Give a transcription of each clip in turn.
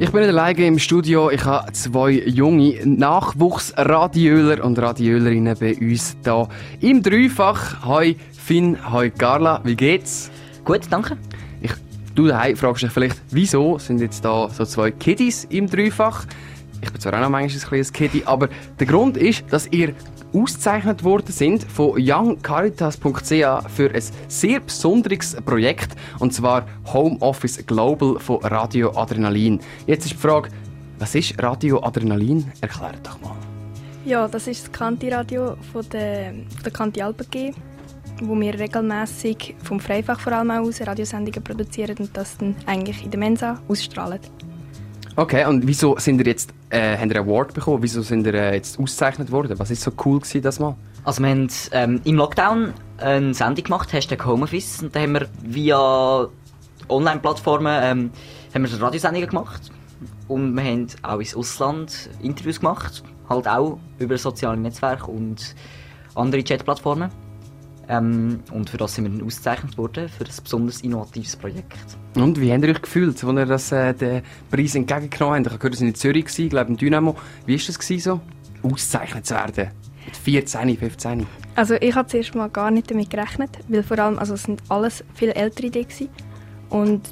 Ich bin nicht alleine im Studio. Ich habe zwei junge Nachwuchsradiöler und Radiölerinnen bei uns hier im Dreifach. Hi Finn, hi Carla, wie geht's? Gut, danke. Ich, du daheim fragst dich vielleicht, wieso sind jetzt da so zwei Kiddies im Dreifach? Ich bin zwar auch noch manchmal ein kleines Kiddie, aber der Grund ist, dass ihr ausgezeichnet worden sind von youngcaritas.ch für ein sehr besonderes Projekt, und zwar Homeoffice Global von Radio Adrenalin. Jetzt ist die Frage, was ist Radio Adrenalin? Erklärt doch mal. Ja, das ist das Kanti-Radio von der, der Kanti Alpen G, wo wir regelmäßig vom Freifach vor allem aus Radiosendungen produzieren und das dann eigentlich in der Mensa ausstrahlen. Okay, und wieso sind ihr jetzt, äh, habt einen Award bekommen? Wieso sind ihr äh, jetzt ausgezeichnet worden? Was ist so cool gewesen, das mal? Also wir haben ähm, im Lockdown eine Sendung gemacht, Hashtag Homeoffice, und da haben wir via Online-Plattformen ähm, haben wir Radiosendungen gemacht. Und wir haben auch ins Ausland Interviews gemacht, halt auch über soziale Netzwerke und andere Chat-Plattformen. Ähm, und für das sind wir dann ausgezeichnet worden, für ein besonders innovatives Projekt. Und wie habt ihr euch gefühlt, als ihr das, äh, den Preis entgegengenommen habt? Ich habe gehört, ihr seid in Zürich, gewesen, glaube im Dynamo. Wie war das gewesen, so, ausgezeichnet zu werden? Mit 14, 15? Also ich habe zuerst mal gar nicht damit gerechnet, weil vor allem, also es sind alles viel ältere Ideen gewesen. Und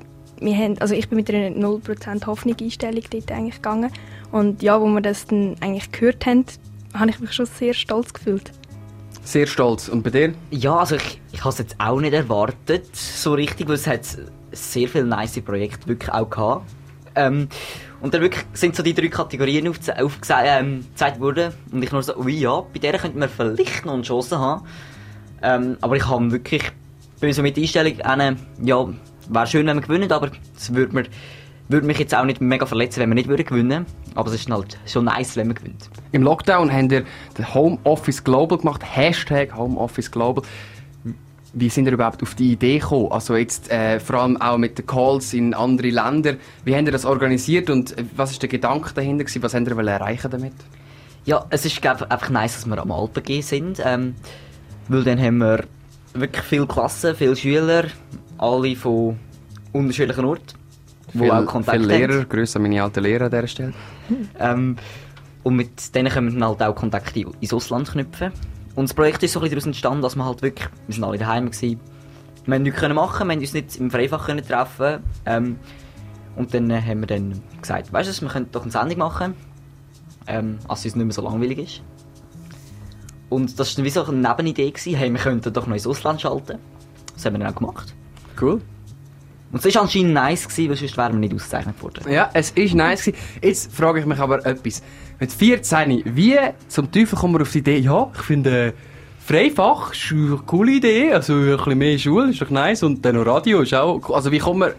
wir haben, also ich bin mit einer 0% Hoffnung Einstellung dort eigentlich gegangen. Und ja, wo wir das dann eigentlich gehört haben, habe ich mich schon sehr stolz gefühlt. Sehr stolz. Und bei dir? Ja, also ich, ich habe es jetzt auch nicht erwartet, so richtig, weil es hat sehr viele nice Projekte wirklich auch gehabt. Ähm, und dann wirklich sind so die drei Kategorien aufgezeigt ähm, worden. Und ich nur so, ui ja, bei der könnte man vielleicht noch eine Chance haben. Ähm, aber ich habe wirklich, bin so mit der Einstellung, äh, ja, wäre schön, wenn wir gewinnen, aber es würde mir mich jetzt auch nicht mega verletzen, wenn wir nicht gewinnen würden. Aber es ist halt schon nice, wenn man gewinnt. Im Lockdown haben wir den Homeoffice Global gemacht. Hashtag Homeoffice Global. Wie sind ihr überhaupt auf die Idee gekommen? Also jetzt äh, vor allem auch mit den Calls in andere Länder. Wie habt ihr das organisiert und was ist der Gedanke dahinter gewesen? Was habt ihr erreichen damit? Ja, es ist glaub, einfach nice, dass wir am Alpen sind. Ähm, weil dann haben wir wirklich viele Klassen, viele Schüler, alle von unterschiedlichen Orten wo viel, auch Kontakt viele Lehrer, Grüße an meine alten Lehrer an dieser Stelle. ähm, und mit denen können wir dann halt auch Kontakte ins Ausland knüpfen. Und das Projekt ist so ein bisschen daraus entstanden, dass wir halt wirklich, wir sind alle daheim gewesen, wir haben nichts machen, wir haben uns nicht im Freifach können treffen. Ähm, und dann äh, haben wir dann gesagt, weißt du, wir können doch eine Sendung machen, ähm, als es nicht mehr so langweilig ist. Und das war wie so eine Nebenidee, gewesen, hey, wir könnten doch noch ins Ausland schalten. Das haben wir dann auch gemacht. Cool. Und es war anscheinend nice, gewesen, weil sonst wären wir nicht ausgezeichnet worden. Ja, es ist nice. Gewesen. Jetzt frage ich mich aber etwas. Mit 14, wie zum Teufel kommen wir auf die Idee, ja, ich finde, äh, Freifach ist eine coole Idee, also ein bisschen mehr Schule ist doch nice und dann noch Radio ist auch cool. Also wie kommen wir,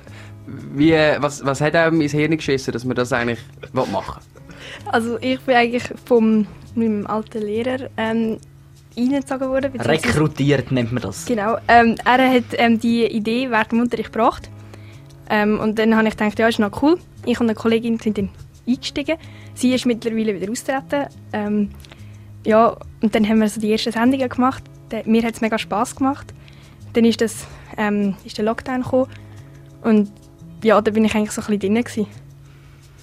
wie, was, was hat einem ins Hirn geschissen, dass wir das eigentlich machen Also ich bin eigentlich vom meinem alten Lehrer ähm, reingezogen worden. Rekrutiert nennt man das. Genau. Ähm, er hat ähm, die Idee während dem Unterricht gebracht ähm, und dann habe ich gedacht, ja, ist noch cool. Ich und eine Kollegin sind dann eingestiegen. Sie ist mittlerweile wieder austreten. Ähm, ja, und dann haben wir so die ersten Sendungen gemacht. Mir hat es mega Spass gemacht. Dann ist, das, ähm, ist der Lockdown gekommen. Und ja, da bin ich eigentlich so ein bisschen drin.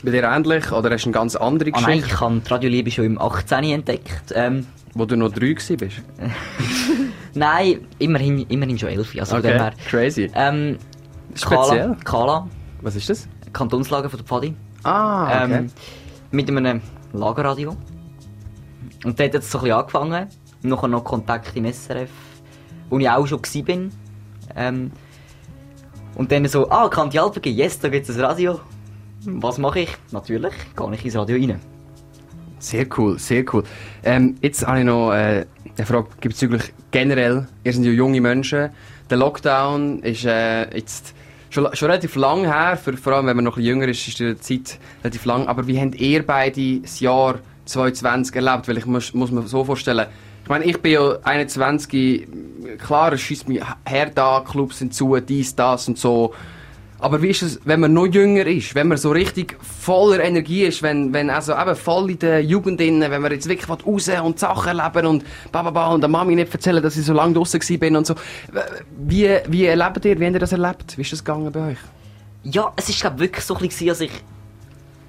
Bei dir ähnlich? Oder hast du eine ganz andere Geschichte? Ah, nein, ich habe die Radioliebe schon im 18. entdeckt. Ähm, Wo du noch drei warst? nein, immerhin, immerhin schon elf. Also okay, crazy. Ähm, Speziell? Kala. Kala. Was ist das? Kantonslager von der Pfadi. Ah, okay. Ähm, mit einem Lagerradio. Und dort hat es so ein bisschen angefangen. Nachher noch Kontakt im SRF, wo ich auch schon war. Ähm, und dann so, ah, kann die Alpen gehen? Yes, da gibt es ein Radio. Was mache ich? Natürlich, gehe ich ins Radio rein. Sehr cool, sehr cool. Ähm, jetzt habe ich noch äh, eine Frage bezüglich generell, ihr seid ja junge Menschen, der Lockdown ist äh, jetzt schon, schon relativ lang her, für, vor allem wenn man noch jünger ist, ist die Zeit relativ lang. Aber wie habt ihr beide das Jahr 2020 erlebt? Weil ich muss, muss mir so vorstellen, ich meine, ich bin ja 21, klar, es schießt mich her da, Clubs sind zu, dies, das und so. Aber wie ist es, wenn man noch jünger ist, wenn man so richtig voller Energie ist, wenn, wenn also eben voll in der Jugend wenn man jetzt wirklich raus und Sachen erleben und bababa und der Mami nicht erzählen, dass ich so lange draußen bin und so. Wie, wie erlebt ihr, wie habt ihr das erlebt? Wie ist das gegangen bei euch? Ja, es ist glaube wirklich so ein bisschen, als ich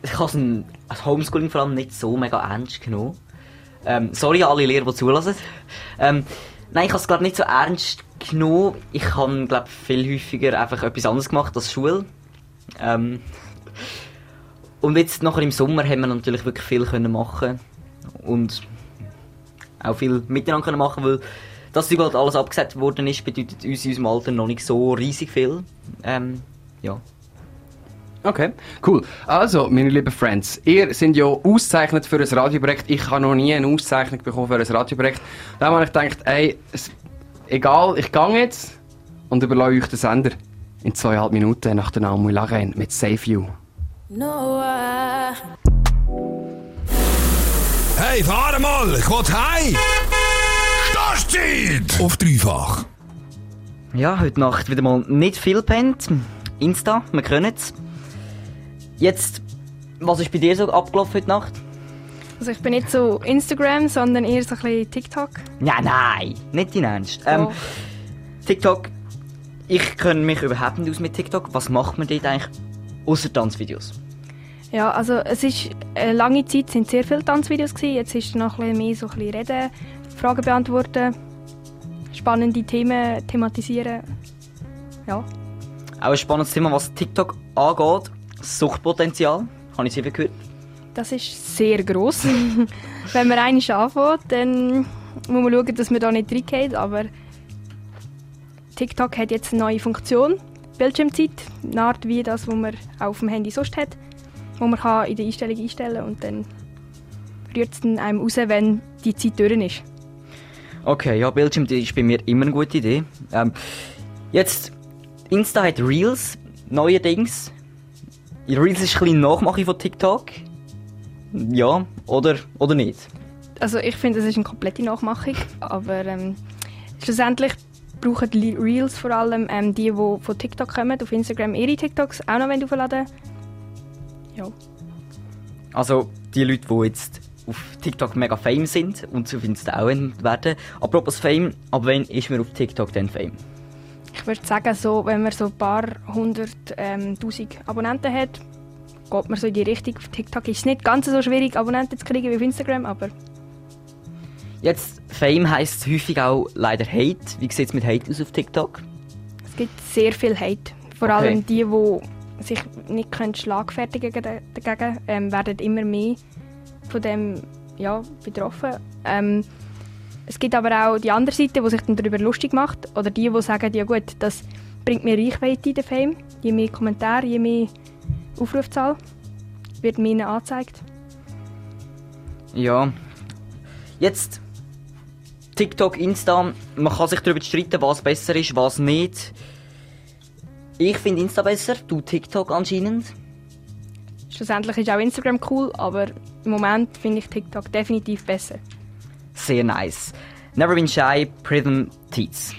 ich habe ein Homeschooling vor allem nicht so mega ernst genommen. Ähm, sorry an alle Lehrer, die zulassen. Ähm, nein, ich habe es glaube nicht so ernst genommen. Ich habe glaube viel häufiger einfach etwas anderes gemacht als Schule. Ähm, und jetzt nachher im Sommer haben wir natürlich wirklich viel können machen und auch viel miteinander können machen, weil dass überall alles abgesetzt worden ist, bedeutet uns in unserem Alter noch nicht so riesig viel. Ähm, ja. Okay, cool. Also, meine lieben Friends, ihr seid ja ausgezeichnet für ein Radioprojekt. Ich habe noch nie eine Auszeichnung bekommen für ein Radioprojekt. Da habe ich gedacht, ey, es, egal, ich gehe jetzt und überlasse euch den Sender in zweieinhalb Minuten nach der Namen Laren mit Save You. No, uh... Hey, fahr mal, ich will heim! Startzeit! Auf dreifach. Ja, heute Nacht wieder mal nicht viel pennt. Insta, wir können es. Jetzt, was ist bei dir so abgelaufen heute Nacht? Also ich bin nicht so Instagram, sondern eher so ein bisschen TikTok. Ja, nein, nicht in Ernst. Ähm, TikTok, ich kenne mich überhaupt nicht aus mit TikTok. Was macht man dort eigentlich außer Tanzvideos? Ja, also es ist eine lange Zeit sind sehr viele Tanzvideos gewesen. Jetzt ist noch ein bisschen mehr so ein bisschen reden, Fragen beantworten, spannende Themen thematisieren. Ja. Auch ein spannendes Thema, was TikTok angeht. Suchtpotenzial, habe ich sicher gehört. Das ist sehr gross. Wenn man einmal anfängt, dann muss man schauen, dass man da nicht reingeht. Aber TikTok hat jetzt eine neue Funktion, Bildschirmzeit, eine Art wie das, was man auf dem Handy sonst hat, wo man kann in der Einstellung einstellen kann und dann rührt es einem raus, wenn die Zeit durch ist. Okay, ja, Bildschirm ist bei mir immer eine gute Idee. Ähm, jetzt, Insta hat Reels, neuerdings. Reels ist ein bisschen Nachmache von TikTok. Ja, oder, oder nicht? Also ich finde, es ist eine komplette Nachmachung, aber ähm, schlussendlich brauchen die Reels vor allem ähm, die, die von TikTok kommen, auf Instagram ihre TikToks auch noch aufladen Ja. Also die Leute, die jetzt auf TikTok mega fame sind und findest du auch werden. Apropos Fame, ab wann ist man auf TikTok denn Fame? Ich würde sagen, so, wenn man so ein paar hundert ähm, tausend Abonnenten hat, geht man so in die Richtung. Auf TikTok ist es nicht ganz so schwierig, Abonnenten zu kriegen wie auf Instagram, aber... Jetzt, Fame heisst häufig auch leider Hate. Wie sieht es mit Hate aus auf TikTok? Es gibt sehr viel Hate. Vor okay. allem die, die sich nicht können schlagfertigen dagegen, ähm, werden immer mehr von dem ja, betroffen. Ähm, es gibt aber auch die andere Seite, die sich dann darüber lustig macht. Oder die, die sagen, ja gut, das bringt mir Reichweite in den Fame. Je mehr Kommentare, je mehr Aufrufzahl wird mir angezeigt. Ja. Jetzt TikTok, Insta, man kann sich darüber streiten, was besser ist, was nicht. Ich finde Insta besser, du TikTok anscheinend. Schlussendlich ist auch Instagram cool, aber im Moment finde ich TikTok definitiv besser. Sehr nice. Never been shy, Prism Teats.